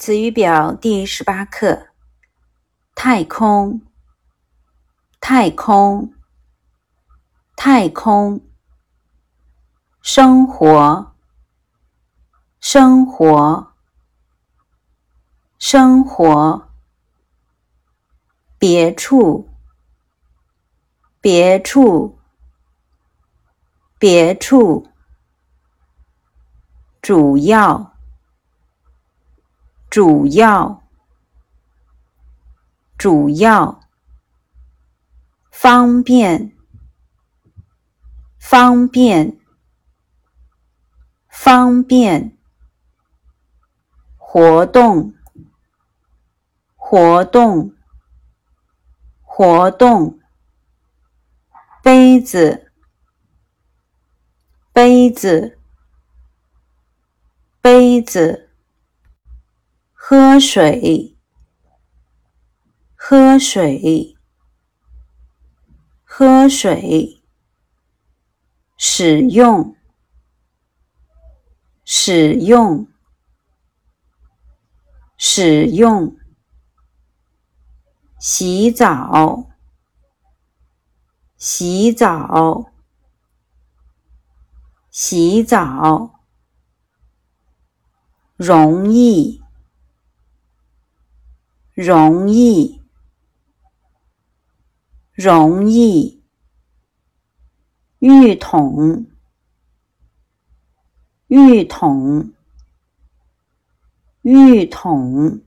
词语表第十八课：太空，太空，太空，生活，生活，生活，别处，别处，别处，主要。主要，主要，方便，方便，方便，活动，活动，活动，杯子，杯子，杯子。喝水，喝水，喝水。使用，使用，使用。洗澡，洗澡，洗澡。容易。容易，容易。浴桶，浴桶，浴桶。